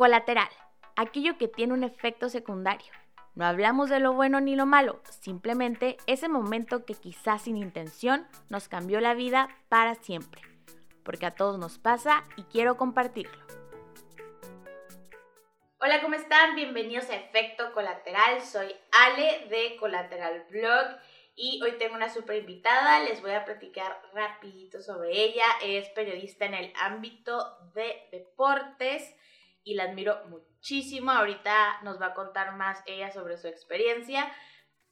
Colateral, aquello que tiene un efecto secundario. No hablamos de lo bueno ni lo malo, simplemente ese momento que quizás sin intención nos cambió la vida para siempre. Porque a todos nos pasa y quiero compartirlo. Hola, ¿cómo están? Bienvenidos a Efecto Colateral. Soy Ale de Colateral Blog y hoy tengo una super invitada. Les voy a platicar rapidito sobre ella. Es periodista en el ámbito de deportes y la admiro muchísimo. Ahorita nos va a contar más ella sobre su experiencia,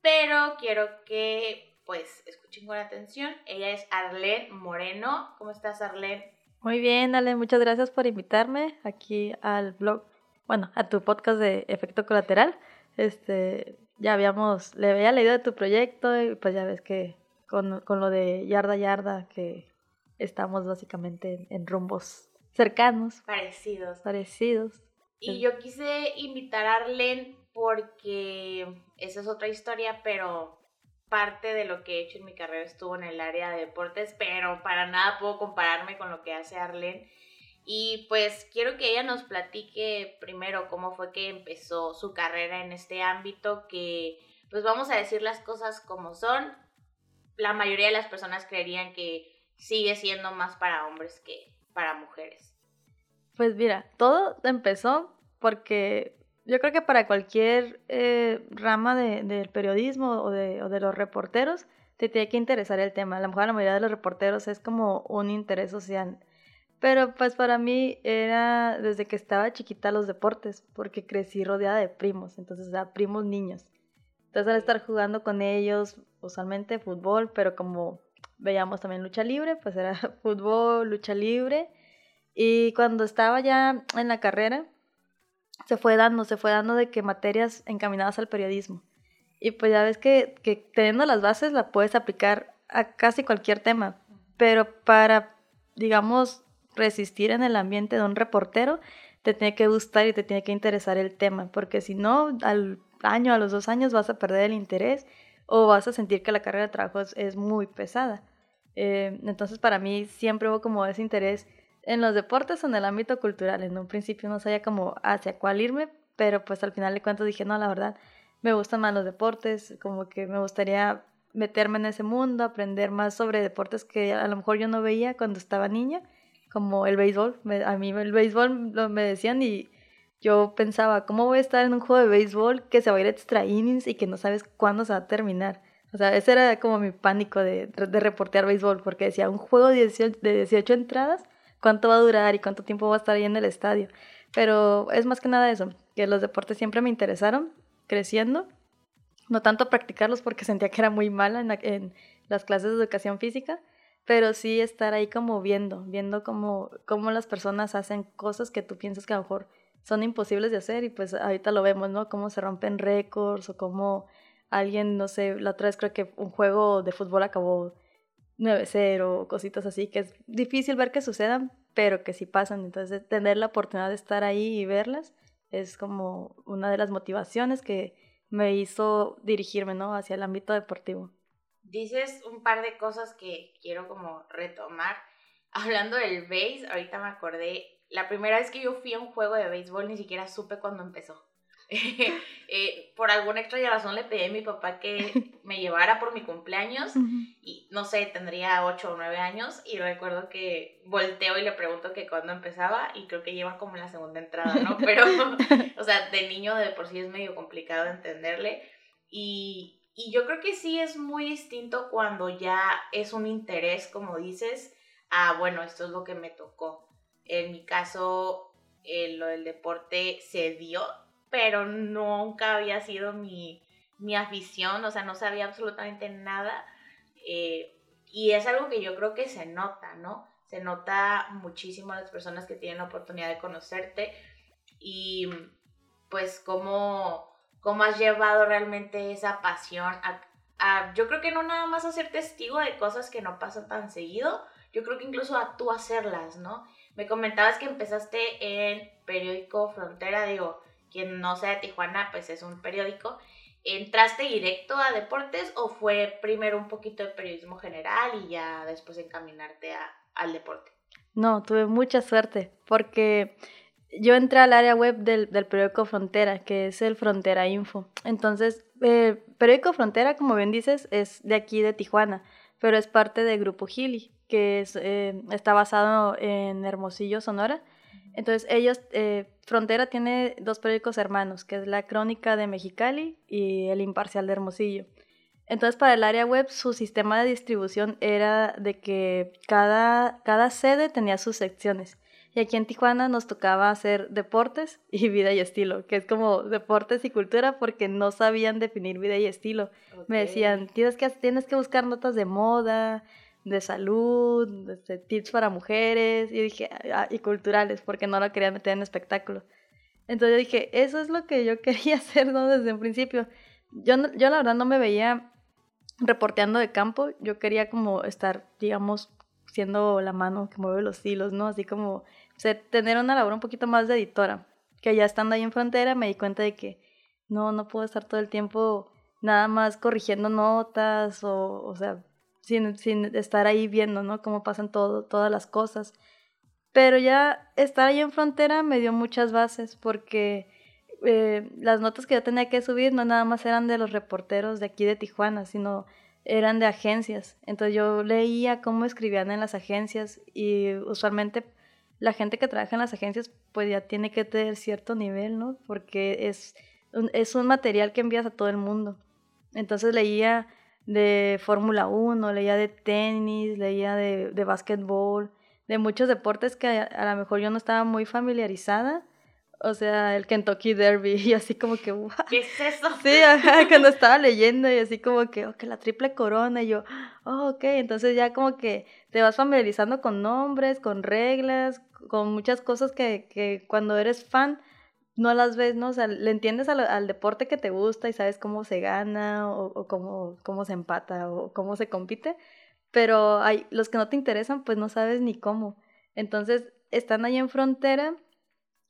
pero quiero que pues escuchen con atención. Ella es Arlene Moreno. ¿Cómo estás, Arlene? Muy bien, Ale, muchas gracias por invitarme aquí al blog, bueno, a tu podcast de Efecto Colateral. Este, ya habíamos, le había leído de tu proyecto y pues ya ves que con, con lo de Yarda Yarda, que estamos básicamente en rumbos cercanos. Parecidos. Parecidos. Y yo quise invitar a Arlen porque esa es otra historia, pero parte de lo que he hecho en mi carrera estuvo en el área de deportes, pero para nada puedo compararme con lo que hace Arlen. Y pues quiero que ella nos platique primero cómo fue que empezó su carrera en este ámbito, que pues vamos a decir las cosas como son. La mayoría de las personas creerían que sigue siendo más para hombres que para mujeres. Pues mira, todo empezó porque yo creo que para cualquier eh, rama del periodismo o de, o de, los reporteros te tiene que interesar el tema. A lo mejor la mayoría de los reporteros es como un interés social. Pero pues para mí era desde que estaba chiquita los deportes, porque crecí rodeada de primos, entonces era primos niños. Entonces al estar jugando con ellos, usualmente fútbol, pero como veíamos también lucha libre, pues era fútbol, lucha libre. Y cuando estaba ya en la carrera, se fue dando, se fue dando de que materias encaminadas al periodismo. Y pues ya ves que, que teniendo las bases la puedes aplicar a casi cualquier tema, pero para, digamos, resistir en el ambiente de un reportero, te tiene que gustar y te tiene que interesar el tema, porque si no, al año, a los dos años vas a perder el interés o vas a sentir que la carrera de trabajo es, muy pesada. Eh, entonces para mí siempre hubo como ese interés en los deportes o en el ámbito cultural. En un principio no sabía como hacia cuál irme, pero pues al final de cuentas dije, no, la verdad, me gustan más los deportes, como que me gustaría meterme en ese mundo, aprender más sobre deportes que a lo mejor yo no veía cuando estaba niña, como el béisbol. a mí el béisbol lo, me decían y yo pensaba, ¿cómo voy a estar en un juego de béisbol que se va a ir extra innings y que no sabes cuándo se va a terminar? O sea, ese era como mi pánico de, de reportear béisbol, porque decía, un juego de 18, de 18 entradas cuánto va a durar y cuánto tiempo va a estar ahí en el estadio. Pero es más que nada eso, que los deportes siempre me interesaron, creciendo. No tanto practicarlos porque sentía que era muy mala en, las clases de educación física, pero sí estar ahí como viendo, viendo cómo, cómo las personas hacen cosas que tú piensas que a lo mejor son imposibles de hacer y pues ahorita lo vemos, ¿no? Cómo se rompen récords o cómo alguien, no sé, la otra vez creo que un juego de fútbol acabó 9-0, cositas así, que es difícil ver que sucedan, pero que sí pasan. Entonces, tener la oportunidad de estar ahí y verlas es como una de las motivaciones que me hizo dirigirme, ¿no? Hacia el ámbito deportivo. Dices un par de cosas que quiero como retomar. Hablando del base, ahorita me acordé, la primera vez que yo fui a un juego de béisbol ni siquiera supe cuándo empezó. Eh, por alguna extraña razón le pedí a mi papá que me llevara por mi cumpleaños y no sé, tendría 8 o 9 años y recuerdo que volteo y le pregunto que cuándo empezaba y creo que lleva como en la segunda entrada, ¿no? Pero, o sea, de niño de por sí es medio complicado entenderle y, y yo creo que sí es muy distinto cuando ya es un interés, como dices, a, bueno, esto es lo que me tocó. En mi caso, eh, lo del deporte se dio pero nunca había sido mi, afición, o sea, no sabía absolutamente nada. Eh, y es algo que yo creo que se nota, ¿no? Se nota muchísimo a las personas que tienen la oportunidad de conocerte y pues cómo, cómo has llevado realmente esa pasión a, yo creo que no nada más a ser testigo de cosas que no pasan tan seguido, yo creo que incluso a tú hacerlas, ¿no? Me comentabas que empezaste en periódico Frontera, digo, quien no sea de Tijuana, pues es un periódico. ¿Entraste directo a deportes o fue primero un poquito de periodismo general y ya después encaminarte al deporte? No, tuve mucha suerte porque yo entré al área web del, periódico Frontera, que es el Frontera Info. Entonces, eh, periódico Frontera, como bien dices, es de aquí de Tijuana, pero es parte del Grupo Gili, que es, eh, está basado en Hermosillo, Sonora. Entonces, ellos, eh, Frontera tiene dos periódicos hermanos, que es la Crónica de Mexicali y el Imparcial de Hermosillo. Entonces, para el área web, su sistema de distribución era de que cada, cada sede tenía sus secciones. Y aquí en Tijuana nos tocaba hacer deportes y vida y estilo, que es como deportes y cultura porque no sabían definir vida y estilo. Me decían, tienes que, tienes que buscar notas de moda, de salud, de tips para mujeres, y dije, ah, y culturales, porque no lo quería meter en espectáculo. Entonces yo dije, eso es lo que yo quería hacer ¿no? desde un principio. Yo, yo la verdad no me veía reporteando de campo, yo quería como estar, digamos, siendo la mano que mueve los hilos, ¿no? Así como tener una labor un poquito más de editora. Que ya estando ahí en frontera me di cuenta de que no, no puedo estar todo el tiempo nada más corrigiendo notas o, o sea, sin, sin estar ahí viendo, ¿no? Cómo pasan todo, todas las cosas. Pero ya estar ahí en frontera me dio muchas bases porque eh, las notas que yo tenía que subir no nada más eran de los reporteros de aquí de Tijuana, sino eran de agencias. Entonces yo leía cómo escribían en las agencias y usualmente la gente que trabaja en las agencias pues ya tiene que tener cierto nivel, ¿no? Porque es un, es un material que envías a todo el mundo. Entonces leía de Fórmula 1, leía de tenis, leía de, de básquetbol, de muchos deportes que a, a, lo mejor yo no estaba muy familiarizada. O sea, el Kentucky Derby, y así como que, ¿qué es eso? Sí, cuando estaba leyendo y así como que, ok, la triple corona, y yo, oh, ok, entonces ya como que te vas familiarizando con nombres, con reglas, con muchas cosas que, que cuando eres fan no las ves, ¿no? O sea, le entiendes al, deporte que te gusta y sabes cómo se gana o, cómo, cómo se empata o cómo se compite, pero hay los que no te interesan, pues no sabes ni cómo. Entonces, están ahí en frontera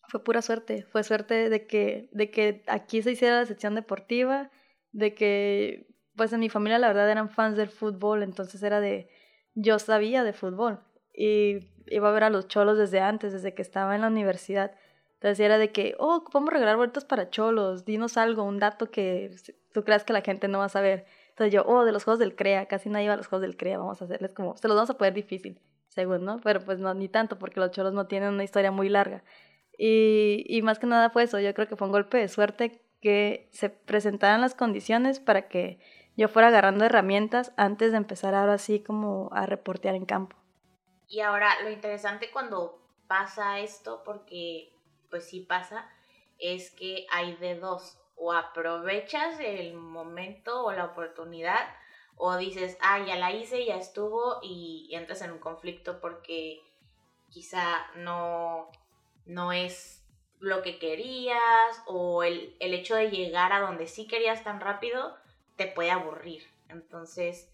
fue pura suerte, fue suerte de que, de que aquí se hiciera la sección deportiva, de que, pues en mi familia la verdad eran fans del fútbol, entonces era de, yo sabía de fútbol y iba a ver a los cholos desde antes, desde que estaba en la universidad. Entonces era de que, oh, vamos a regalar vueltas para cholos, dinos algo, un dato que tú creas que la gente no va a saber. Entonces yo, oh, de los juegos del CREA, casi nadie va a los juegos del CREA, vamos a hacerles como, se los vamos a poner difícil, según, ¿no? Pero pues no, ni tanto, porque los cholos no tienen una historia muy larga. Y, y más que nada fue eso, yo creo que fue un golpe de suerte que se presentaran las condiciones para que yo fuera agarrando herramientas antes de empezar ahora así como a reportear en campo. Y ahora lo interesante cuando pasa esto, porque pues sí pasa, es que hay de dos, o aprovechas el momento o la oportunidad, o dices, ah, ya la hice, ya estuvo, y entras en un conflicto porque quizá no, no es lo que querías o el, hecho de llegar a donde sí querías tan rápido te puede aburrir. Entonces,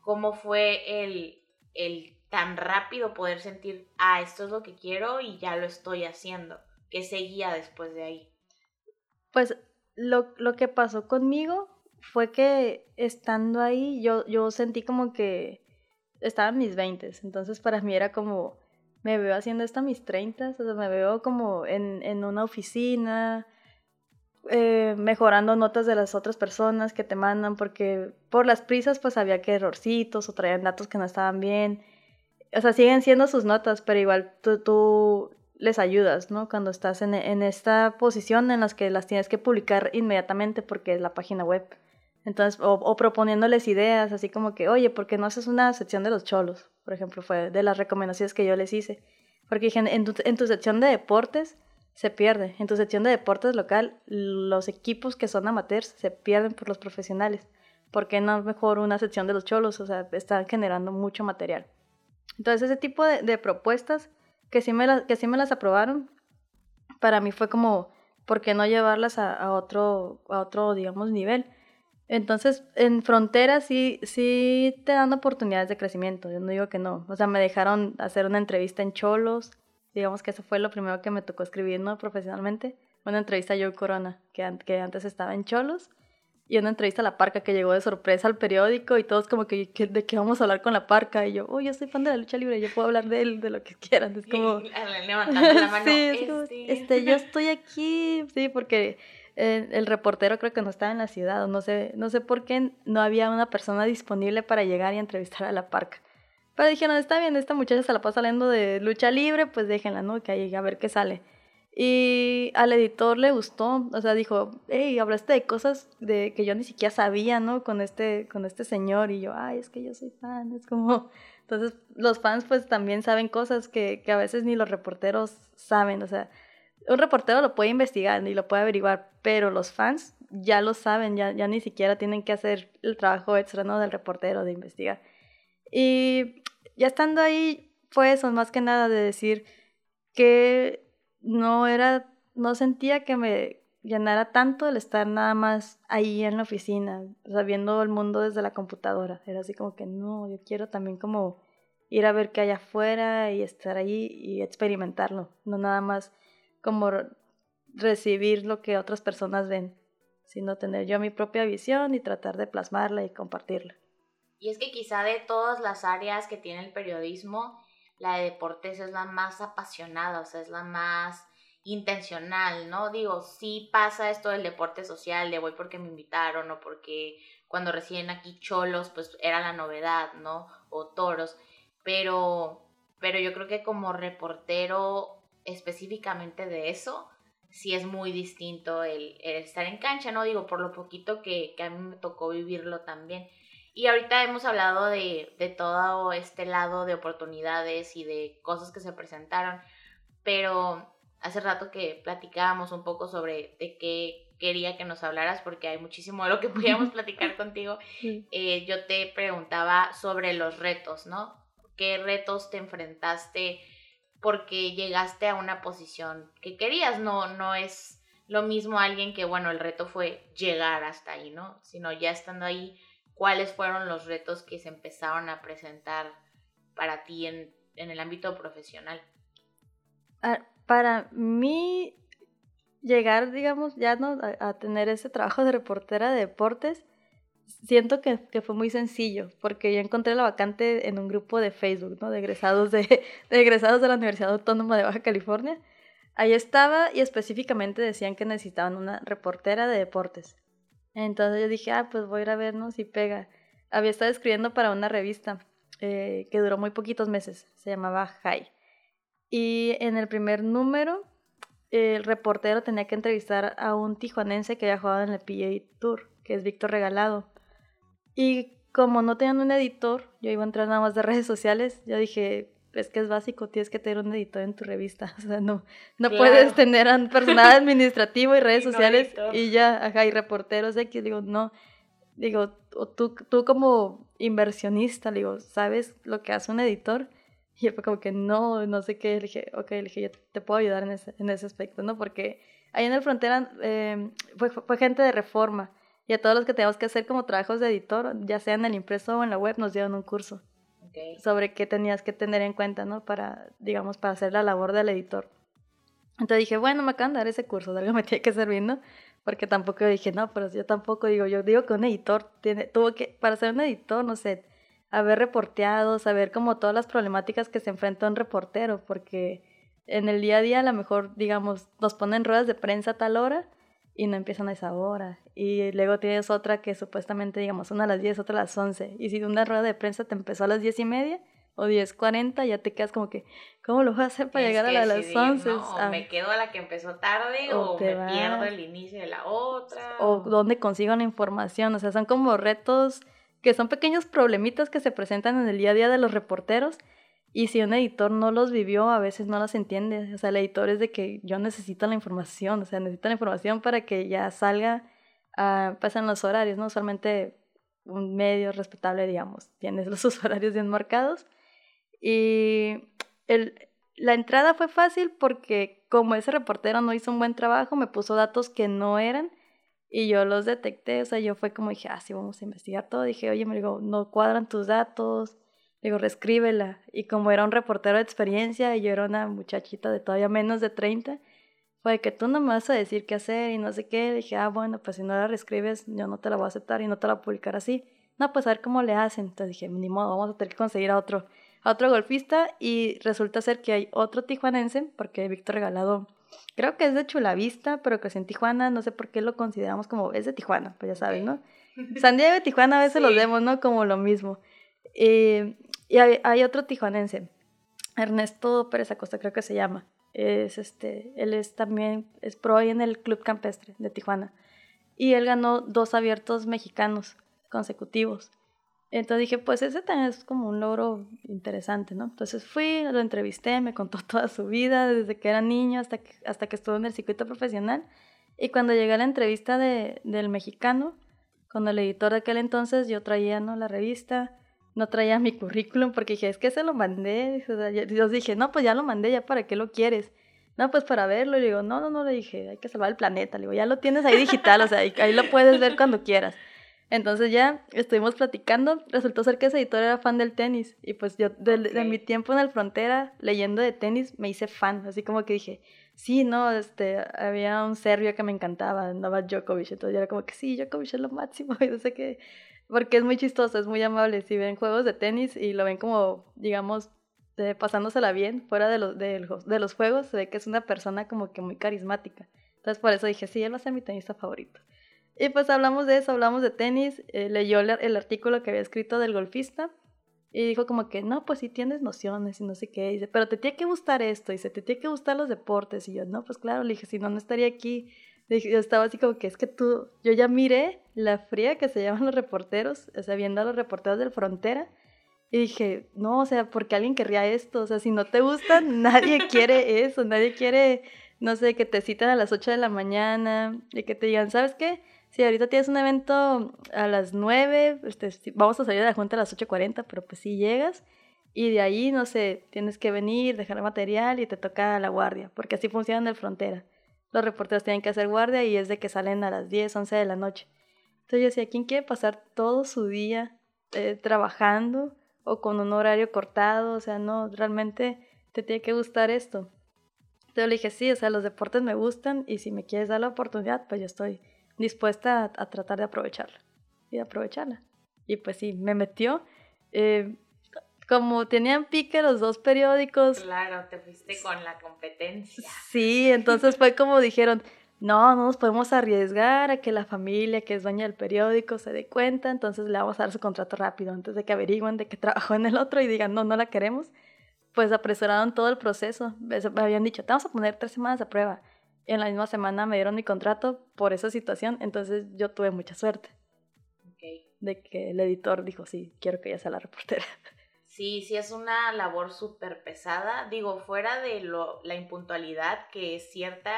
¿cómo fue el, el tan rápido poder sentir, ah, esto es lo que quiero y ya lo estoy haciendo? ¿Qué seguía después de ahí? Pues lo, lo que pasó conmigo fue que estando ahí yo, yo sentí como que estaba en mis 20, entonces para mí era como me veo haciendo esto a mis 30, o sea, me veo como en, en una oficina, eh, mejorando notas de las otras personas que te mandan, porque por las prisas pues había que errorcitos o traían datos que no estaban bien. O sea, siguen siendo sus notas, pero igual tú, tú les ayudas, ¿no? Cuando estás en, esta posición en las que las tienes que publicar inmediatamente porque es la página web. Entonces, o, proponiéndoles ideas, así como que, oye, ¿por qué no haces una sección de los cholos? Por ejemplo, fue de las recomendaciones que yo les hice. Porque dije, en tu, sección de deportes se pierde. En tu sección de deportes local, los equipos que son amateurs se pierden por los profesionales. ¿Por qué no mejor una sección de los cholos? O sea, están generando mucho material. Entonces, ese tipo de propuestas que sí, me la, que sí me las aprobaron, para mí fue como, ¿por qué no llevarlas a, otro, a otro, digamos, nivel? Entonces, en fronteras sí, sí te dan oportunidades de crecimiento, yo no digo que no. O sea, me dejaron hacer una entrevista en Cholos, digamos que eso fue lo primero que me tocó escribir, ¿no? Profesionalmente. Una entrevista a Joe Corona, que, que antes estaba en Cholos. Y una entrevista a la parca que llegó de sorpresa al periódico y todos como que, ¿de qué vamos a hablar con la parca? Y yo, oh, yo soy fan de la lucha libre, yo puedo hablar de él, de lo que quieran. Es como... Levantando la mano. sí, es como, este. este, yo estoy aquí, sí, porque eh, el reportero creo que no estaba en la ciudad, no sé, no sé por qué no había una persona disponible para llegar y entrevistar a la parca. Pero dijeron, está bien, esta muchacha se la pasa saliendo de lucha libre, pues déjenla, ¿no? Que ahí a ver qué sale. Y al editor le gustó, o sea, dijo, hey, hablaste de cosas de que yo ni siquiera sabía, ¿no? Con este, con este señor. Y yo, ay, es que yo soy fan, es como... Entonces, los fans pues también saben cosas que, que a veces ni los reporteros saben, o sea, un reportero lo puede investigar y lo puede averiguar, pero los fans ya lo saben, ya, ya ni siquiera tienen que hacer el trabajo extra, ¿no? Del reportero, de investigar. Y ya estando ahí, fue eso, más que nada de decir que no era, no sentía que me llenara tanto el estar nada más ahí en la oficina, o viendo el mundo desde la computadora. Era así como que no, yo quiero también como ir a ver qué hay afuera y estar ahí y experimentarlo, no nada más como recibir lo que otras personas ven, sino tener yo mi propia visión y tratar de plasmarla y compartirla. Y es que quizá de todas las áreas que tiene el periodismo, la de deportes es la más apasionada, o sea, es la más intencional, ¿no? Digo, sí pasa esto del deporte social, de voy porque me invitaron o porque cuando recién aquí cholos, pues era la novedad, ¿no? O toros, pero, pero yo creo que como reportero específicamente de eso, sí es muy distinto el, estar en cancha, ¿no? Digo, por lo poquito que, que a mí me tocó vivirlo también. Y ahorita hemos hablado de, de, todo este lado de oportunidades y de cosas que se presentaron, pero hace rato que platicábamos un poco sobre de qué quería que nos hablaras, porque hay muchísimo de lo que podíamos platicar contigo. Eh, yo te preguntaba sobre los retos, ¿no? ¿Qué retos te enfrentaste porque llegaste a una posición que querías? No, no es lo mismo alguien que, bueno, el reto fue llegar hasta ahí, ¿no? Sino ya estando ahí cuáles fueron los retos que se empezaron a presentar para ti en, el ámbito profesional. Ah, para mí, llegar, digamos, ya no a, tener ese trabajo de reportera de deportes, siento que, fue muy sencillo, porque yo encontré la vacante en un grupo de Facebook, ¿no? De egresados de, de egresados de la Universidad Autónoma de Baja California. Ahí estaba y específicamente decían que necesitaban una reportera de deportes. Entonces yo dije, ah, pues voy a ir a ver, ¿no? Si pega. Había estado escribiendo para una revista eh, que duró muy poquitos meses, se llamaba High. Y en el primer número, el reportero tenía que entrevistar a un tijuanense que había jugado en el PGA Tour, que es Víctor Regalado. Y como no tenían un editor, yo iba a entrar nada más de redes sociales, yo dije, es que es básico, tienes que tener un editor en tu revista. O sea, no, no puedes tener a personal administrativo y redes sociales y ya, ajá, y reporteros X. Digo, no. Digo, tú, tú como inversionista, digo, ¿sabes lo que hace un editor? Y fue como que no, no sé qué. Le dije, ok, le dije, yo te puedo ayudar en ese, en ese aspecto, ¿no? Porque ahí en el Frontera eh, fue, fue gente de reforma. Y a todos los que teníamos que hacer como trabajos de editor, ya sea en el impreso o en la web, nos dieron un curso sobre qué tenías que tener en cuenta, ¿no? Para, digamos, para hacer la labor del editor. Entonces dije, bueno, me acaban de dar ese curso, de algo me tiene que servir, ¿no? Porque tampoco dije, no, pero yo tampoco digo, yo digo que un editor tiene, tuvo que, para ser un editor, no sé, haber reporteado, saber como todas las problemáticas que se enfrenta un reportero, porque en el día a día a lo mejor, digamos, nos ponen ruedas de prensa a tal hora y no empiezan a esa hora. Y luego tienes otra que supuestamente, digamos, una a las 10, otra a las 11. Y si una rueda de prensa te empezó a las 10 y media o 10.40, ya te quedas como que, ¿cómo lo voy a hacer para llegar a, las 11? o ah. me quedo a la que empezó tarde o, me pierdo el inicio de la otra. O dónde consigo la información. O sea, son como retos que son pequeños problemitas que se presentan en el día a día de los reporteros y si un editor no los vivió, a veces no las entiende. O sea, el editor es de que yo necesito la información, o sea, necesito la información para que ya salga, uh, pasan los horarios, ¿no? Usualmente un medio respetable, digamos, tienes los horarios bien marcados. Y el, la entrada fue fácil porque como ese reportero no hizo un buen trabajo, me puso datos que no eran y yo los detecté, o sea, yo fue como dije, ah, vamos a investigar todo. Dije, oye, me digo, no cuadran tus datos, digo, reescríbela. Y como era un reportero de experiencia y yo era una muchachita de todavía menos de 30, pues que tú no me vas a decir qué hacer y no sé qué. dije, ah, bueno, pues si no la reescribes, yo no te la voy a aceptar y no te la voy a publicar así. No, pues a ver cómo le hacen. Entonces dije, ni modo, vamos a tener que conseguir a otro, a otro golfista y resulta ser que hay otro tijuanense, porque Víctor Regalado creo que es de Chulavista, pero que es en Tijuana, no sé por qué lo consideramos como, es de Tijuana, pues ya sabes, ¿no? San Diego y Tijuana a veces los vemos, ¿no? Como lo mismo. Eh, y hay, otro tijuanense, Ernesto Pérez Acosta, creo que se llama. Es este, él es también, es pro en el Club Campestre de Tijuana. Y él ganó dos abiertos mexicanos consecutivos. Entonces dije, pues ese también es como un logro interesante, ¿no? Entonces fui, lo entrevisté, me contó toda su vida, desde que era niño hasta que, hasta que estuvo en el circuito profesional. Y cuando llegué a la entrevista de, del mexicano, con el editor de aquel entonces, yo traía, ¿no? La revista, no traía mi currículum porque dije, es que se lo mandé. Yo dije, no, pues ya lo mandé, ya para qué lo quieres. No, pues para verlo. Y le digo, no, no, no, le dije, hay que salvar el planeta. Le digo, ya lo tienes ahí digital, o sea, ahí lo puedes ver cuando quieras. Entonces ya estuvimos platicando, resultó ser que ese editor era fan del tenis y pues yo de, mi tiempo en el frontera leyendo de tenis me hice fan, así como que dije, sí, no, este, había un serbio que me encantaba, Novak Djokovic, entonces yo era como que sí, Djokovic es lo máximo y no sé qué, porque es muy chistoso, es muy amable, si ven juegos de tenis y lo ven como, digamos, pasándosela bien fuera de los, de, de los juegos, se ve que es una persona como que muy carismática, entonces por eso dije, sí, él va a ser mi tenista favorito. Y pues hablamos de eso, hablamos de tenis, eh, leyó el, artículo que había escrito del golfista y dijo como que, no, pues sí tienes nociones y no sé qué, dice, pero te tiene que gustar esto, dice, te tiene que gustar los deportes. Y yo, no, pues claro, le dije, si no, no estaría aquí. Yo estaba así como que es que tú, yo ya miré la fría que se llaman los reporteros, o sea, viendo a los reporteros del Frontera, y dije, no, o sea, porque alguien querría esto, o sea, si no te gusta, nadie quiere eso, nadie quiere, no sé, que te citen a las 8 de la mañana y que te digan, ¿sabes qué? Sí, ahorita tienes un evento a las 9, este, vamos a salir de la junta a las 8.40, pero pues sí llegas y de ahí, no sé, tienes que venir, dejar material y te toca la guardia, porque así funciona en el frontera. Los reporteros tienen que hacer guardia y es de que salen a las 10, 11 de la noche. Entonces yo decía, ¿quién quiere pasar todo su día eh, trabajando o con un horario cortado? O sea, no, realmente te tiene que gustar esto. Entonces le dije, sí, o sea, los deportes me gustan y si me quieres dar la oportunidad, pues yo estoy dispuesta a, tratar de aprovecharla y de aprovecharla. Y pues sí, me metió. Eh, como tenían pique los dos periódicos. Claro, te fuiste con la competencia. Sí, entonces fue como dijeron, no, no nos podemos arriesgar a que la familia que es dueña del periódico se dé cuenta, entonces le vamos a dar su contrato rápido antes de que averigüen de que trabajó en el otro y digan, no, no la queremos. Pues apresuraron todo el proceso. Me habían dicho, te vamos a poner tres semanas de prueba en la misma semana me dieron mi contrato por esa situación, entonces yo tuve mucha suerte. De que el editor dijo, sí, quiero que ella sea la reportera. Sí, sí, es una labor súper pesada. Digo, fuera de lo, la impuntualidad que es cierta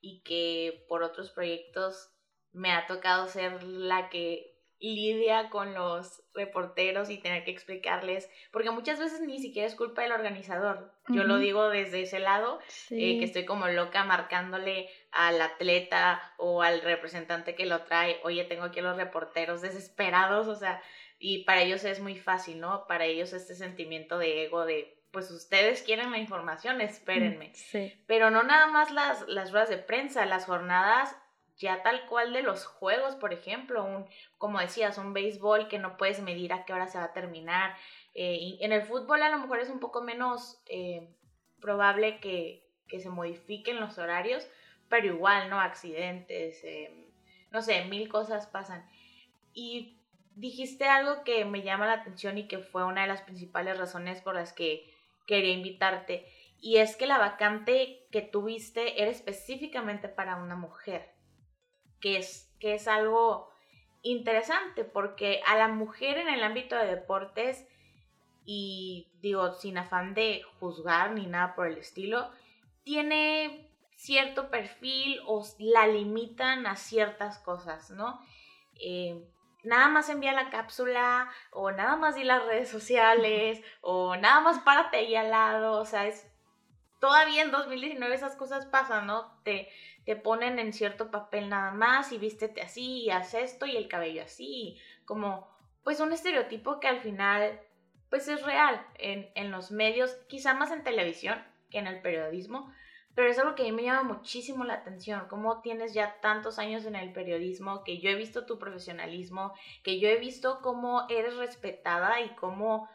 y que por otros proyectos me ha tocado ser la que lidia con los reporteros y tener que explicarles, porque muchas veces ni siquiera es culpa del organizador. Yo lo digo desde ese lado, eh, que estoy como loca marcándole al atleta o al representante que lo trae, oye, tengo aquí a los reporteros desesperados, o sea, y para ellos es muy fácil, ¿no? Para ellos este sentimiento de ego de pues ustedes quieren la información, espérenme. Pero no nada más las, las ruedas de prensa, las jornadas ya tal cual de los juegos, por ejemplo, un, como decías, un béisbol que no puedes medir a qué hora se va a terminar. Eh, en el fútbol a lo mejor es un poco menos eh, probable que, se modifiquen los horarios, pero igual, ¿no? Accidentes, eh, no sé, mil cosas pasan. Y dijiste algo que me llama la atención y que fue una de las principales razones por las que quería invitarte. Y es que la vacante que tuviste era específicamente para una mujer que es, que es algo interesante porque a la mujer en el ámbito de deportes, y digo, sin afán de juzgar ni nada por el estilo, tiene cierto perfil o la limitan a ciertas cosas, ¿no? Eh, nada más envía la cápsula o nada más di las redes sociales o nada más párate ahí al lado, o sea, es todavía en 2019 esas cosas pasan, ¿no? Te, te ponen en cierto papel nada más y vístete así y haz esto y el cabello así, como pues un estereotipo que al final pues es real en, en los medios, quizá más en televisión que en el periodismo, pero es algo que a mí me llama muchísimo la atención, cómo tienes ya tantos años en el periodismo, que yo he visto tu profesionalismo, que yo he visto cómo eres respetada y cómo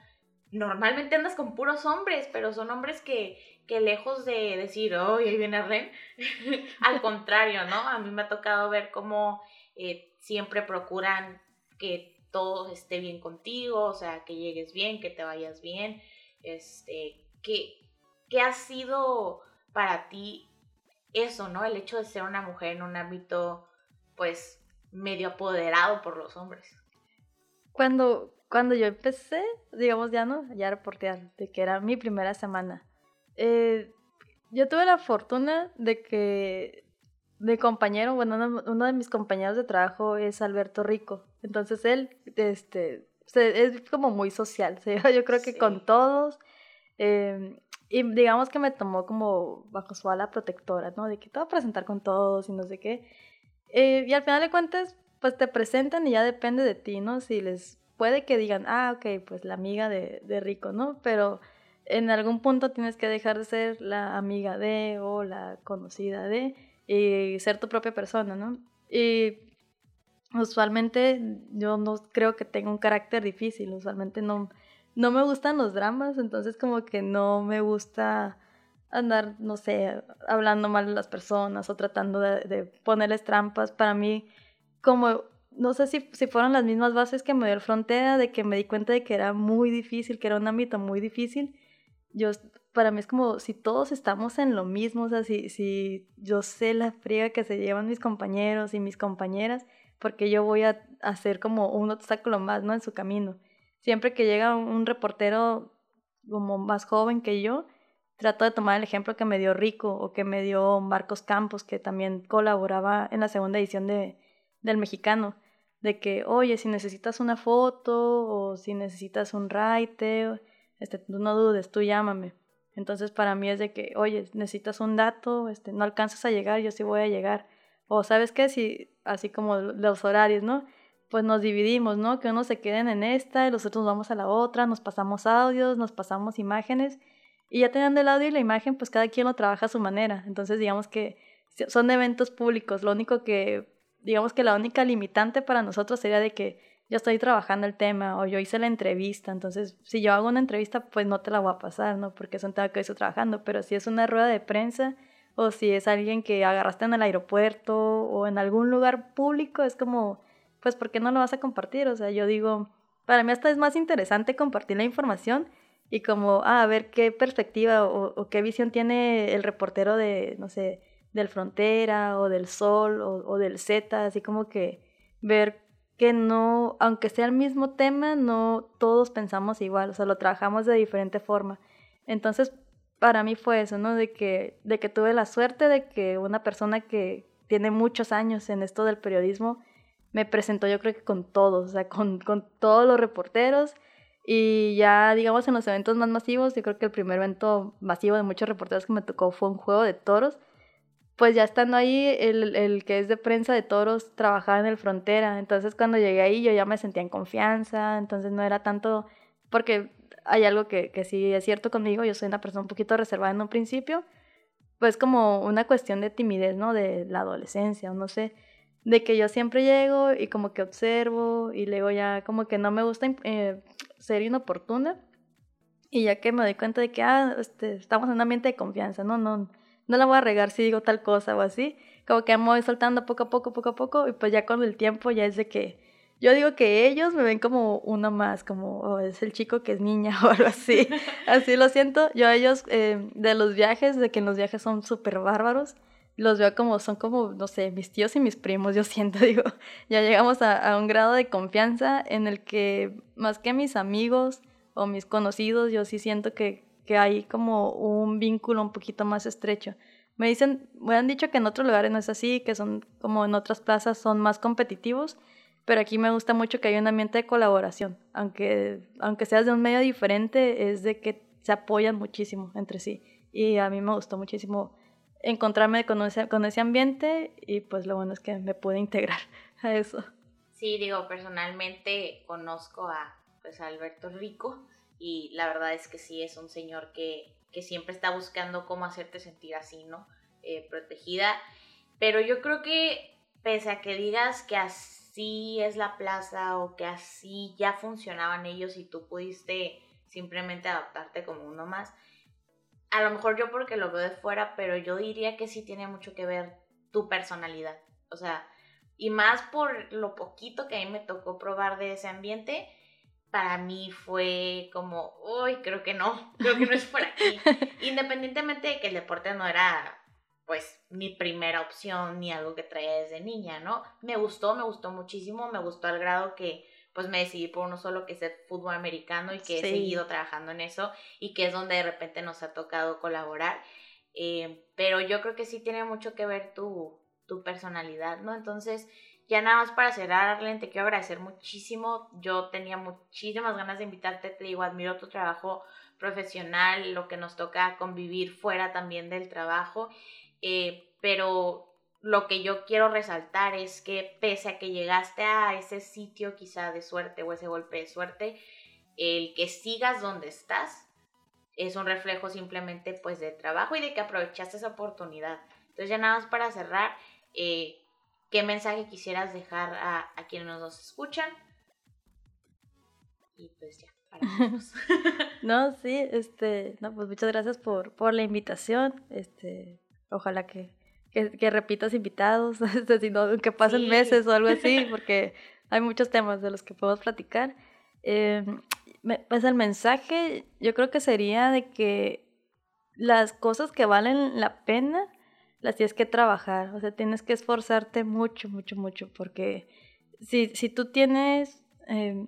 normalmente andas con puros hombres, pero son hombres que, que lejos de decir, oh, ahí viene Ren, al contrario, ¿no? A mí me ha tocado ver cómo eh, siempre procuran que todo esté bien contigo, o sea, que llegues bien, que te vayas bien, este, que, que ha sido para ti eso, ¿no? El hecho de ser una mujer en un ámbito, pues, medio apoderado por los hombres. Cuando, cuando yo empecé, digamos ya, ¿no? Ya reportear, de que era mi primera semana. Eh, yo tuve la fortuna de que mi compañero, bueno, uno, de mis compañeros de trabajo es Alberto Rico. Entonces él, este, es como muy social. Yo creo que con todos. Eh, y digamos que me tomó como bajo su ala protectora, ¿no? De que te voy a presentar con todos y no sé qué. Eh, y al final de cuentas, pues te presentan y ya depende de ti, ¿no? Si les puede que digan, ah, ok, pues la amiga de, de Rico, ¿no? Pero en algún punto tienes que dejar de ser la amiga de o la conocida de y ser tu propia persona, ¿no? Y usualmente yo no creo que tenga un carácter difícil, usualmente no no me gustan los dramas, entonces como que no me gusta andar, no sé, hablando mal de las personas o tratando de, ponerles trampas. Para mí, como, no sé si, si fueron las mismas bases que me dio el frontera, de que me di cuenta de que era muy difícil, que era un ámbito muy difícil. Yo, para mí es como si todos estamos en lo mismo, o sea, si, yo sé la friega que se llevan mis compañeros y mis compañeras, porque yo voy a hacer como un obstáculo más, ¿no? En su camino siempre que llega un reportero como más joven que yo, trato de tomar el ejemplo que me dio Rico o que me dio Marcos Campos, que también colaboraba en la segunda edición de, del Mexicano, de que, oye, si necesitas una foto o si necesitas un writer, este, no dudes, tú llámame. Entonces para mí es de que, oye, necesitas un dato, este, no alcanzas a llegar, yo sí voy a llegar. O sabes qué, si, así como los horarios, ¿no? Pues nos dividimos, ¿no? Que unos se queden en esta y los otros vamos a la otra, nos pasamos audios, nos pasamos imágenes y ya teniendo el audio y la imagen, pues cada quien lo trabaja a su manera. Entonces, digamos que son eventos públicos, lo único que, digamos que la única limitante para nosotros sería de que yo estoy trabajando el tema o yo hice la entrevista, entonces si yo hago una entrevista, pues no te la voy a pasar, ¿no? Porque es un tema que estoy trabajando, pero si es una rueda de prensa o si es alguien que agarraste en el aeropuerto o en algún lugar público, es como pues ¿por qué no lo vas a compartir? O sea, yo digo, para mí hasta es más interesante compartir la información y como, ah, a ver qué perspectiva o, qué visión tiene el reportero de, no sé, del Frontera o del Sol o, del Z, así como que ver que no, aunque sea el mismo tema, no todos pensamos igual, o sea, lo trabajamos de diferente forma. Entonces, para mí fue eso, ¿no? De que, de que tuve la suerte de que una persona que tiene muchos años en esto del periodismo, me presentó yo creo que con todos, o sea, con, con todos los reporteros. Y ya, digamos, en los eventos más masivos, yo creo que el primer evento masivo de muchos reporteros que me tocó fue un juego de toros. Pues ya estando ahí, el, el que es de prensa de toros trabajaba en el frontera. Entonces, cuando llegué ahí, yo ya me sentía en confianza. Entonces, no era tanto. Porque hay algo que, que sí es cierto conmigo. Yo soy una persona un poquito reservada en un principio. Pues, como una cuestión de timidez, ¿no? De la adolescencia, o no sé de que yo siempre llego y como que observo y luego ya como que no me gusta eh, ser inoportuna. Y ya que me doy cuenta de que ah, este, estamos en un ambiente de confianza, ¿no? No, no la voy a regar si digo tal cosa o así, como que me voy soltando poco a poco, poco a poco y pues ya con el tiempo ya es de que yo digo que ellos me ven como uno más, como oh, es el chico que es niña o algo así, así lo siento, yo a ellos eh, de los viajes, de que los viajes son súper bárbaros, los veo como, son como, no sé, mis tíos y mis primos, yo siento, digo, ya llegamos a, un grado de confianza en el que más que mis amigos o mis conocidos, yo sí siento que, que hay como un vínculo un poquito más estrecho. Me dicen, me han dicho que en otros lugares no es así, que son como en otras plazas son más competitivos, pero aquí me gusta mucho que hay un ambiente de colaboración, aunque, aunque seas de un medio diferente, es de que se apoyan muchísimo entre sí. Y a mí me gustó muchísimo encontrarme con ese, con ese ambiente y pues lo bueno es que me pude integrar a eso. Sí, digo, personalmente conozco a, pues, Alberto Rico y la verdad es que sí es un señor que que siempre está buscando cómo hacerte sentir así, ¿no? Eh, protegida. Pero yo creo que pese a que digas que así es la plaza o que así ya funcionaban ellos y tú pudiste simplemente adaptarte como uno más, a lo mejor yo porque lo veo de fuera, pero yo diría que sí tiene mucho que ver tu personalidad. O sea, y más por lo poquito que a mí me tocó probar de ese ambiente, para mí fue como, uy, creo que no, creo que no es por aquí. Independientemente de que el deporte no era, pues, mi primera opción ni algo que traía desde niña, ¿no? Me gustó, me gustó muchísimo, me gustó al grado que, pues, me decidí por uno solo que es el fútbol americano y que he seguido trabajando en eso y que es donde de repente nos ha tocado colaborar. Eh, pero yo creo que sí tiene mucho que ver tu, tu personalidad, ¿no? Entonces, ya nada más para cerrar, Arlen, te quiero agradecer muchísimo. Yo tenía muchísimas ganas de invitarte, te digo, admiro tu trabajo profesional, lo que nos toca convivir fuera también del trabajo, eh, pero lo que yo quiero resaltar es que pese a que llegaste a ese sitio quizá de suerte o ese golpe de suerte, el que sigas donde estás es un reflejo simplemente pues de trabajo y de que aprovechaste esa oportunidad. Entonces ya nada más para cerrar, eh, ¿Qué mensaje quisieras dejar a, quienes nos escuchan? Y pues ya, para No, sí, este, no, pues muchas gracias por, por la invitación. Este, ojalá que, que, repitas invitados, este, si no, que pasen meses o algo así, porque hay muchos temas de los que podemos platicar. Em, pues el mensaje yo creo que sería de que las cosas que valen la pena las tienes que trabajar, o sea, tienes que esforzarte mucho, mucho, mucho, porque si, si tú tienes, em,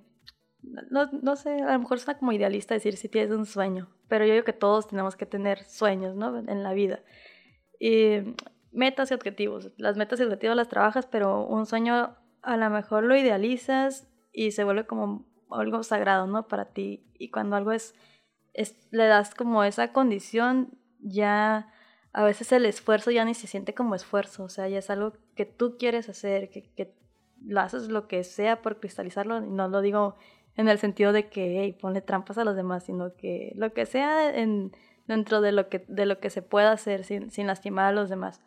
no, no, sé, a lo mejor suena como idealista decir si tienes un sueño, pero yo digo que todos tenemos que tener sueños, ¿no? En la vida. Y metas y objetivos, las metas y objetivos las trabajas, pero un sueño a lo mejor lo idealizas y se vuelve como algo sagrado, ¿no? Para ti. Y cuando algo es, es le das como esa condición, ya a veces el esfuerzo ya ni se siente como esfuerzo, o sea, ya es algo que tú quieres hacer, que, que lo haces lo que sea por cristalizarlo, y no lo digo en el sentido de que, hey, ponle trampas a los demás, sino que lo que sea en, dentro de lo que, de lo que se pueda hacer sin, sin lastimar a los demás.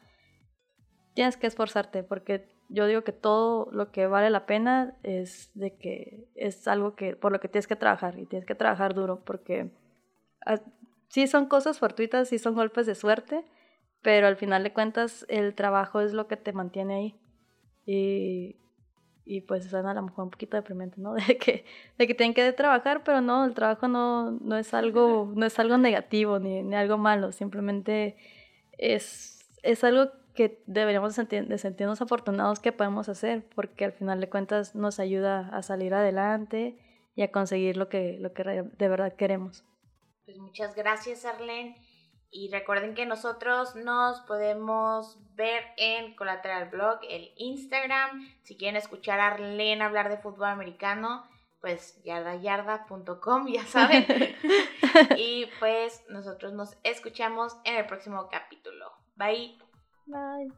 Tienes que esforzarte, porque yo digo que todo lo que vale la pena es de que es algo que por lo que tienes que trabajar y tienes que trabajar duro porque ah, sí son cosas fortuitas, sí son golpes de suerte, pero al final de cuentas el trabajo es lo que te mantiene ahí. Y, y pues suena a lo mejor un poquito deprimente, ¿no? De que, de que tienen que trabajar, pero no, el trabajo no, no, es, algo, no es algo negativo ni, ni algo malo, simplemente es, es algo que deberíamos de sentirnos afortunados que podemos hacer, porque al final de cuentas nos ayuda a salir adelante y a conseguir lo que, lo que de verdad queremos. Pues muchas gracias, Arlene. Y recuerden que nosotros nos podemos ver en Collateral Blog, el Instagram. Si quieren escuchar a Arlene hablar de fútbol americano, pues yardayarda.com, ya saben. y pues nosotros nos escuchamos en el próximo capítulo. Bye. Bye.